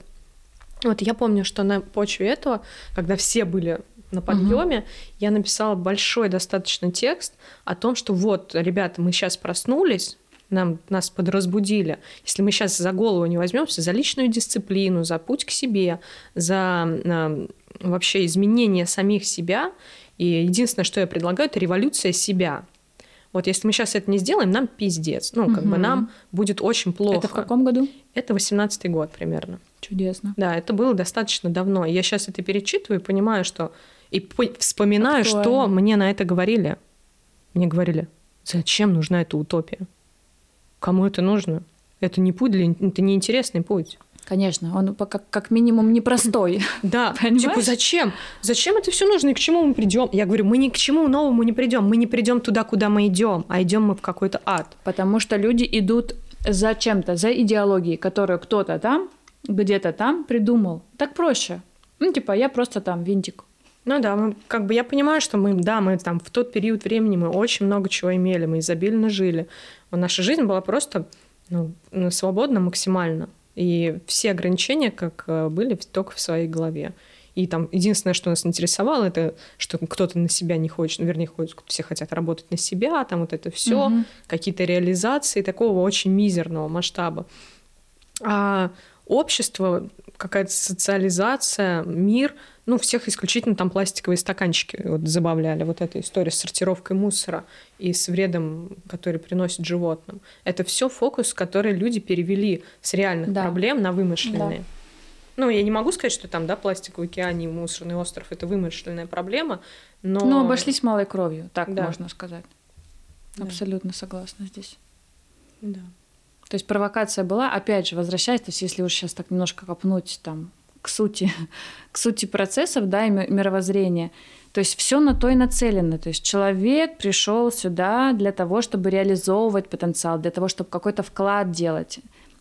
Вот я помню, что на почве этого, когда все были на подъеме, угу. я написала большой достаточно текст о том, что вот, ребята, мы сейчас проснулись, нам, нас подразбудили. Если мы сейчас за голову не возьмемся, за личную дисциплину, за путь к себе, за э, вообще изменение самих себя, и единственное, что я предлагаю, это революция себя. Вот если мы сейчас это не сделаем, нам пиздец. Ну, как угу. бы нам будет очень плохо. Это в каком году? Это 18-й год примерно. Чудесно. Да, это было достаточно давно. Я сейчас это перечитываю и понимаю, что... И вспоминаю, Актуально. что мне на это говорили. Мне говорили, зачем нужна эта утопия? Кому это нужно? Это не путь для... Это не интересный путь. Конечно, он как, как минимум непростой. (laughs) Да, (laughs) типа зачем? Зачем это все нужно и к чему мы придем? Я говорю, мы ни к чему новому не придем. Мы не придем туда, куда мы идем, а идем мы в какой-то ад. Потому что люди идут за чем-то, за идеологией, которую кто-то там, где-то там придумал. Так проще. Ну, типа, я просто там винтик. Ну да, мы, как бы я понимаю, что мы, да, мы там в тот период времени мы очень много чего имели, мы изобильно жили. Наша жизнь была просто ну, свободна максимально. И все ограничения как э, были только в своей голове. И там единственное, что нас интересовало, это что кто-то на себя не хочет, ну, вернее, хочет, все хотят работать на себя, там вот это все, угу. какие-то реализации такого очень мизерного масштаба. А общество, какая-то социализация, мир — ну, всех исключительно там пластиковые стаканчики вот забавляли. Вот эта история с сортировкой мусора и с вредом, который приносит животным. Это все фокус, который люди перевели с реальных да. проблем на вымышленные. Да. Ну, я не могу сказать, что там, да, пластиковый океан и мусорный остров – это вымышленная проблема, но... Но обошлись малой кровью, так да. можно сказать. Да. Абсолютно согласна здесь. Да. То есть провокация была, опять же, возвращаясь, то есть если уж сейчас так немножко копнуть там к сути, (laughs) к сути процессов, да, и мировоззрения. То есть все на то и нацелено. То есть человек пришел сюда для того, чтобы реализовывать потенциал, для того, чтобы какой-то вклад делать.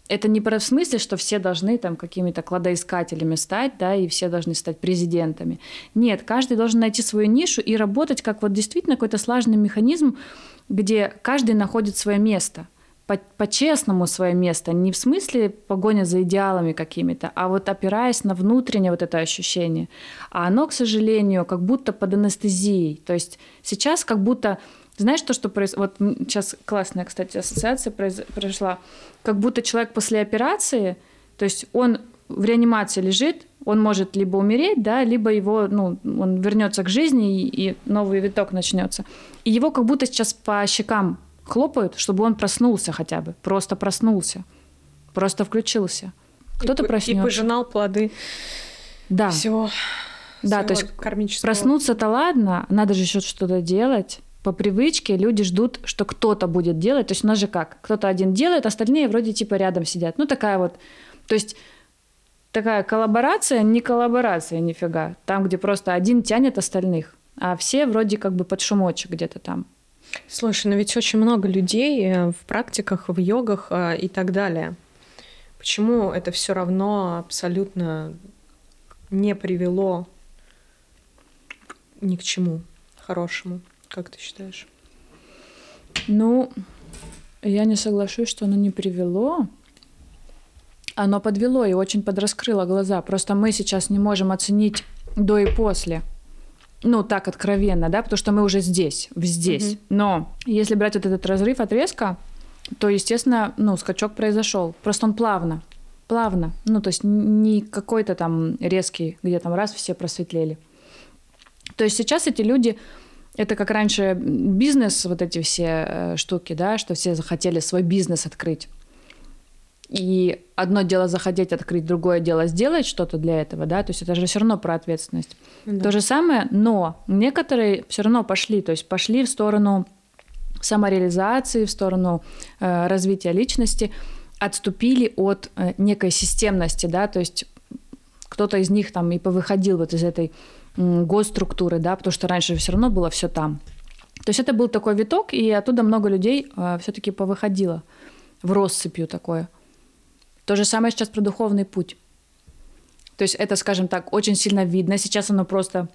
Это не про в смысле, что все должны там какими-то кладоискателями стать, да, и все должны стать президентами. Нет, каждый должен найти свою нишу и работать как вот действительно какой-то сложный механизм, где каждый находит свое место по-честному свое место, не в смысле погоня за идеалами какими-то, а вот опираясь на внутреннее вот это ощущение. А оно, к сожалению, как будто под анестезией. То есть сейчас как будто знаешь то, что происходит? Вот сейчас классная, кстати, ассоциация произошла. Как будто человек после операции, то есть он в реанимации лежит, он может либо умереть, да, либо его, ну, он вернется к жизни и, и новый виток начнется. И его как будто сейчас по щекам хлопают, чтобы он проснулся хотя бы, просто проснулся, просто включился. Кто-то проснется. И пожинал плоды. Да. Все. Да, то есть проснуться-то ладно, надо же еще что-то делать. По привычке люди ждут, что кто-то будет делать. То есть у нас же как? Кто-то один делает, остальные вроде типа рядом сидят. Ну такая вот. То есть такая коллаборация, не коллаборация нифига. Там, где просто один тянет остальных, а все вроде как бы под шумочек где-то там. Слушай, но ведь очень много людей э, в практиках, в йогах э, и так далее. Почему это все равно абсолютно не привело ни к чему хорошему? Как ты считаешь? Ну, я не соглашусь, что оно не привело. Оно подвело и очень подраскрыло глаза. Просто мы сейчас не можем оценить до и после – ну, так откровенно, да, потому что мы уже здесь, здесь. Угу. Но если брать вот этот разрыв отрезка, то, естественно, ну, скачок произошел. Просто он плавно, плавно. Ну, то есть не какой-то там резкий, где там раз все просветлели. То есть сейчас эти люди, это как раньше бизнес, вот эти все э, штуки, да, что все захотели свой бизнес открыть. И одно дело захотеть открыть, другое дело сделать что-то для этого, да, то есть это же все равно про ответственность. Да. То же самое, но некоторые все равно пошли, то есть пошли в сторону самореализации, в сторону э, развития личности, отступили от э, некой системности, да, то есть кто-то из них там и повыходил вот из этой м, госструктуры, да, потому что раньше все равно было все там. То есть это был такой виток, и оттуда много людей э, все-таки повыходило в россыпью такое. То же самое сейчас про духовный путь. То есть это, скажем так, очень сильно видно. Сейчас оно просто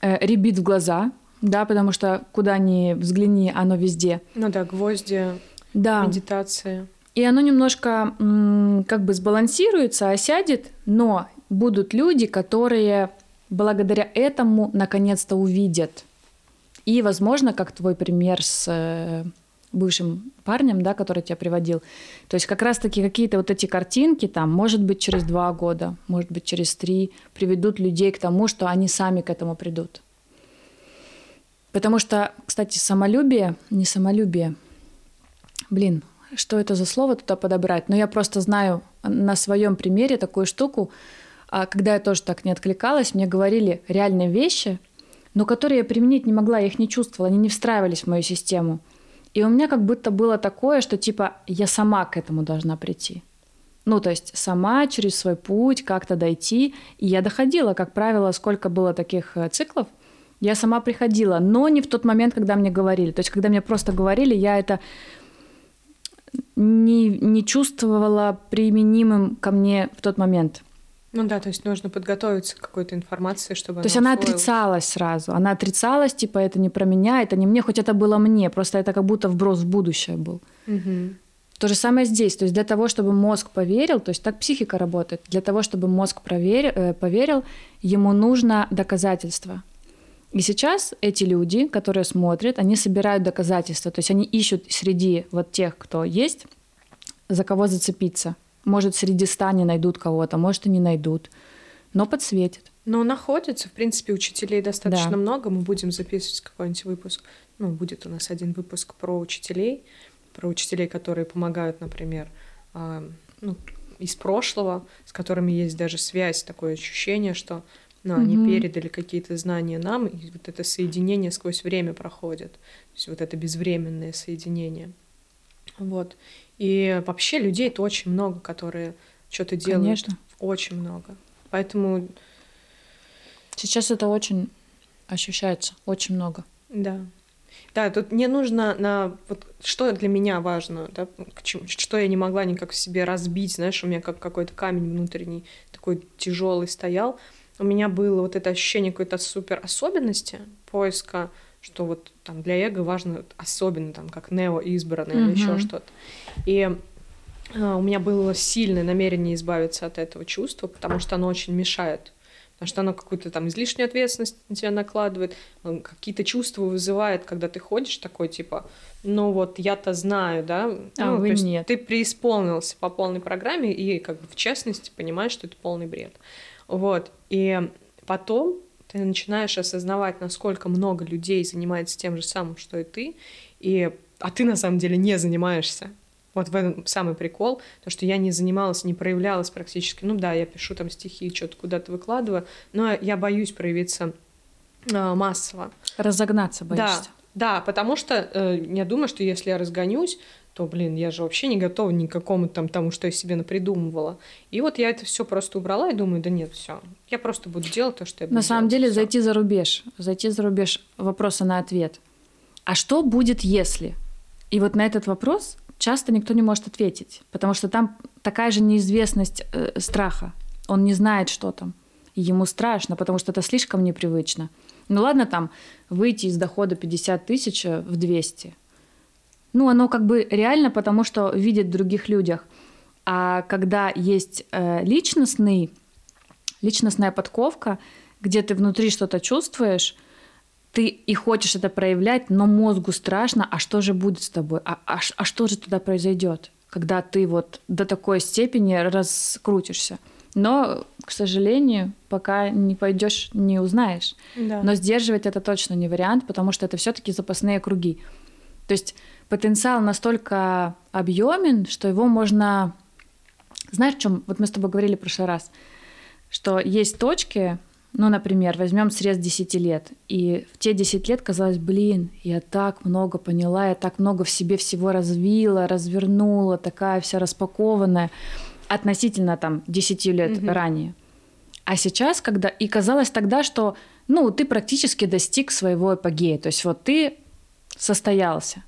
э, ребит в глаза, да, потому что куда ни взгляни, оно везде. Ну да, гвозди, Да. медитация. И оно немножко м, как бы сбалансируется, осядет, но будут люди, которые благодаря этому наконец-то увидят. И, возможно, как твой пример с э, бывшим парнем, да, который тебя приводил. То есть как раз-таки какие-то вот эти картинки там, может быть, через два года, может быть, через три, приведут людей к тому, что они сами к этому придут. Потому что, кстати, самолюбие, не самолюбие, блин, что это за слово туда подобрать? Но я просто знаю на своем примере такую штуку, а, когда я тоже так не откликалась, мне говорили реальные вещи, но которые я применить не могла, я их не чувствовала, они не встраивались в мою систему. И у меня как будто было такое, что типа я сама к этому должна прийти. Ну, то есть сама через свой путь как-то дойти. И я доходила, как правило, сколько было таких э, циклов, я сама приходила, но не в тот момент, когда мне говорили. То есть, когда мне просто говорили, я это не, не чувствовала применимым ко мне в тот момент. Ну да, то есть нужно подготовиться к какой-то информации, чтобы То есть она отрицалась сразу. Она отрицалась, типа, это не про меня, это не мне, хоть это было мне, просто это как будто вброс в будущее был. Мгм. То же самое здесь. То есть для того, чтобы мозг поверил, то есть так психика работает, для того, чтобы мозг проверил, э, поверил, ему нужно доказательство. И сейчас эти люди, которые смотрят, они собирают доказательства. То есть они ищут среди вот тех, кто есть, за кого зацепиться. Может, среди ста не найдут кого-то, может, и не найдут. Но подсветит. Но находится, в принципе, учителей достаточно Да. много. Мы будем записывать какой-нибудь выпуск. Ну, будет у нас один выпуск про учителей, про учителей, которые помогают, например, а, ну, из прошлого, с которыми есть даже связь, такое ощущение, что ну, они Мгм. передали какие-то знания нам, и вот это соединение сквозь время проходит. То есть вот это безвременное соединение. Вот. И вообще людей-то очень много, которые что-то делают. Конечно. Очень много. Поэтому Сейчас это очень ощущается, очень много. Да. Да, тут мне нужно на вот что для меня важно, да, что я не могла никак в себе разбить, знаешь, у меня как какой-то камень внутренний такой тяжелый стоял. У меня было вот это ощущение какой-то супер особенности поиска, что вот там для эго важно особенно там как нео избранное или еще что-то. И а, у меня было сильное намерение избавиться от этого чувства, потому что оно очень мешает. Потому что оно какую-то там излишнюю ответственность на тебя накладывает, э, какие-то чувства вызывает, когда ты ходишь такой, типа, ну вот я-то знаю, да? А ну, вы то есть нет. Ты преисполнился по полной программе и как бы в честности понимаешь, что это полный бред. Вот. И потом ты начинаешь осознавать, насколько много людей занимается тем же самым, что и ты, и, а ты на самом деле не занимаешься. Вот в этом самый прикол, то, что я не занималась, не проявлялась практически. Ну да, я пишу там стихи, что-то куда-то выкладываю, но я боюсь проявиться а, массово. Разогнаться боишься. Да, да, потому что э, я думаю, что если я разгонюсь, то, блин, я же вообще не готова ни к какому там тому, что я себе напридумывала. И вот я это все просто убрала и думаю, да нет, все, я просто буду делать то, что я буду На самом делать, деле всё. зайти за рубеж, зайти за рубеж вопроса на ответ. А что будет, если? И вот на этот вопрос часто никто не может ответить, потому что там такая же неизвестность э, страха. Он не знает, что там. И ему страшно, потому что это слишком непривычно. Ну ладно там выйти из дохода 50 тысяч э, в 200. Ну, оно как бы реально, потому что видит в других людях. А когда есть э, личностный, личностная подковка, где ты внутри что-то чувствуешь, ты и хочешь это проявлять, но мозгу страшно, а что же будет с тобой, а, а, а что же туда произойдет, когда ты вот до такой степени раскрутишься. Но, к сожалению, пока не пойдешь, не узнаешь. Да. Но сдерживать это точно не вариант, потому что это все-таки запасные круги. То есть потенциал настолько объемен, что его можно Знаешь, в чем? Вот мы с тобой говорили в прошлый раз, что есть точки, ну, например, возьмем срез 10 лет, и в те 10 лет казалось, блин, я так много поняла, я так много в себе всего развила, развернула, такая вся распакованная, относительно там 10 лет mm-hmm. ранее. А сейчас, когда... И казалось тогда, что, ну, ты практически достиг своего эпогея, то есть вот ты состоялся.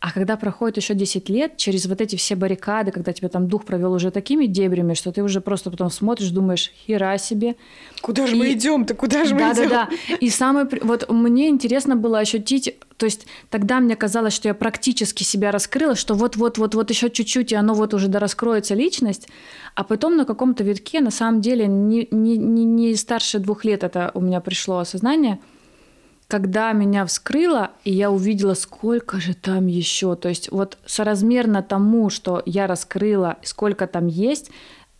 А когда проходит еще 10 лет, через вот эти все баррикады, когда тебя там дух провел уже такими дебрями, что ты уже просто потом смотришь, думаешь, хера себе. Куда же и... мы идем-то? Куда же мы да, идем? Да, да, И самое... Вот мне интересно было ощутить, то есть тогда мне казалось, что я практически себя раскрыла, что вот-вот-вот-вот еще чуть-чуть, и оно вот уже дораскроется личность, а потом на каком-то витке, на самом деле, не, не, не, не старше двух лет это у меня пришло осознание – когда меня вскрыло, и я увидела, сколько же там еще. То есть вот соразмерно тому, что я раскрыла, сколько там есть,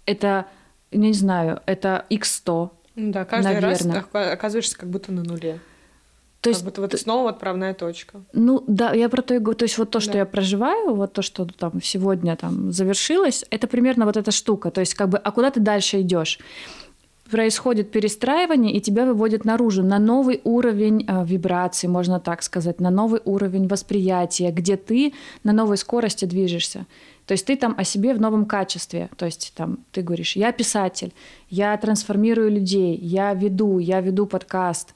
это, не знаю, это x100. Ну да, каждый наверное. раз оказываешься как будто на нуле. То есть, как будто вот снова отправная точка. Ну да, я про то и говорю. То есть вот то, что да. я проживаю, вот то, что там сегодня там завершилось, это примерно вот эта штука. То есть как бы, а куда ты дальше идешь? Происходит перестраивание, и тебя выводит наружу на новый уровень э, вибраций, можно так сказать, на новый уровень восприятия, где ты на новой скорости движешься. То есть ты там о себе в новом качестве. То есть там ты говоришь, я писатель, я трансформирую людей, я веду, я веду подкаст.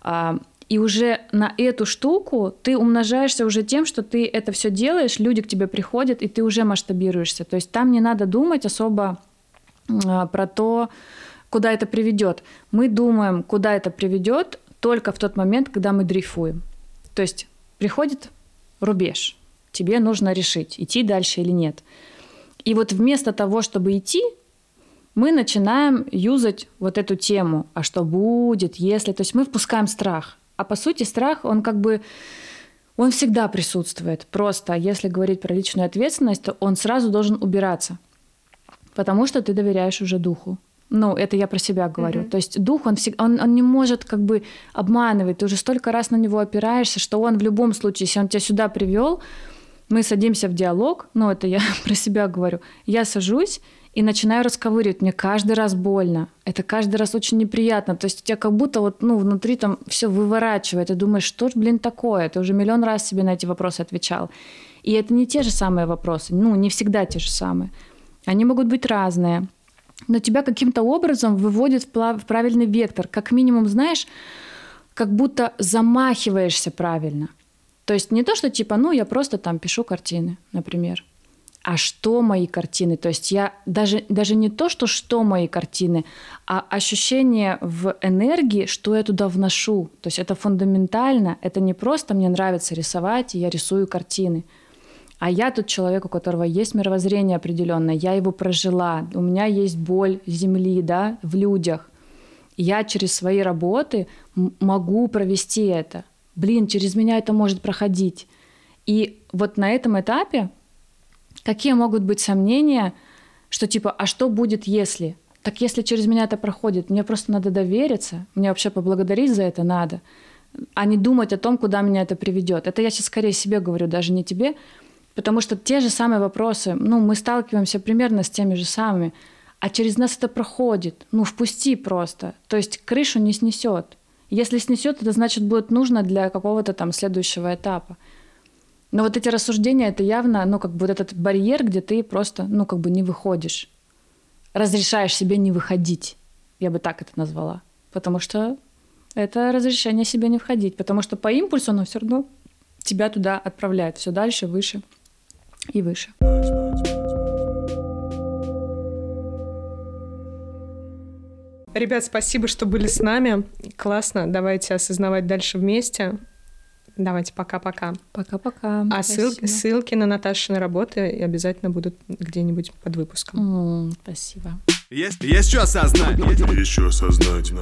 А, и уже на эту штуку ты умножаешься уже тем, что ты это все делаешь, люди к тебе приходят, и ты уже масштабируешься. То есть там не надо думать особо а, про то, куда это приведет. Мы думаем, куда это приведет только в тот момент, когда мы дрейфуем. То есть приходит рубеж, тебе нужно решить, идти дальше или нет. И вот вместо того, чтобы идти, мы начинаем юзать вот эту тему, а что будет, если... То есть мы впускаем страх. А по сути страх, он как бы... Он всегда присутствует. Просто если говорить про личную ответственность, то он сразу должен убираться. Потому что ты доверяешь уже духу. Ну, это я про себя говорю. Mm-hmm. То есть дух, он, всегда, он, он не может как бы обманывать. Ты уже столько раз на него опираешься, что он в любом случае, если он тебя сюда привел, мы садимся в диалог, ну, это я (laughs) про себя говорю, я сажусь и начинаю расковыривать. Мне каждый раз больно. Это каждый раз очень неприятно. То есть у тебя как будто вот, ну, внутри там все выворачивает. Ты думаешь, что ж, блин, такое? Ты уже миллион раз себе на эти вопросы отвечал. И это не те же самые вопросы. Ну, не всегда те же самые. Они могут быть разные но тебя каким-то образом выводит в правильный вектор. Как минимум, знаешь, как будто замахиваешься правильно. То есть не то, что типа, ну, я просто там пишу картины, например. А что мои картины? То есть я даже, даже не то, что что мои картины, а ощущение в энергии, что я туда вношу. То есть это фундаментально, это не просто мне нравится рисовать, и я рисую картины – а я тот человек, у которого есть мировоззрение определенное, я его прожила, у меня есть боль земли, да, в людях. Я через свои работы могу провести это. Блин, через меня это может проходить. И вот на этом этапе какие могут быть сомнения, что типа, а что будет, если? Так если через меня это проходит, мне просто надо довериться, мне вообще поблагодарить за это надо, а не думать о том, куда меня это приведет. Это я сейчас скорее себе говорю, даже не тебе, Потому что те же самые вопросы, ну, мы сталкиваемся примерно с теми же самыми, а через нас это проходит. Ну, впусти просто. То есть крышу не снесет. Если снесет, это значит будет нужно для какого-то там следующего этапа. Но вот эти рассуждения, это явно, ну, как бы вот этот барьер, где ты просто, ну, как бы не выходишь. Разрешаешь себе не выходить. Я бы так это назвала. Потому что это разрешение себе не входить. Потому что по импульсу оно все равно тебя туда отправляет. Все дальше, выше и выше. Ребят, спасибо, что были с нами. Классно. Давайте осознавать дальше вместе. Давайте пока-пока. Пока-пока. А ссылки, ссылки на Наташины работы обязательно будут где-нибудь под выпуском. Mm, спасибо. Есть, есть что осознать. Есть что осознать.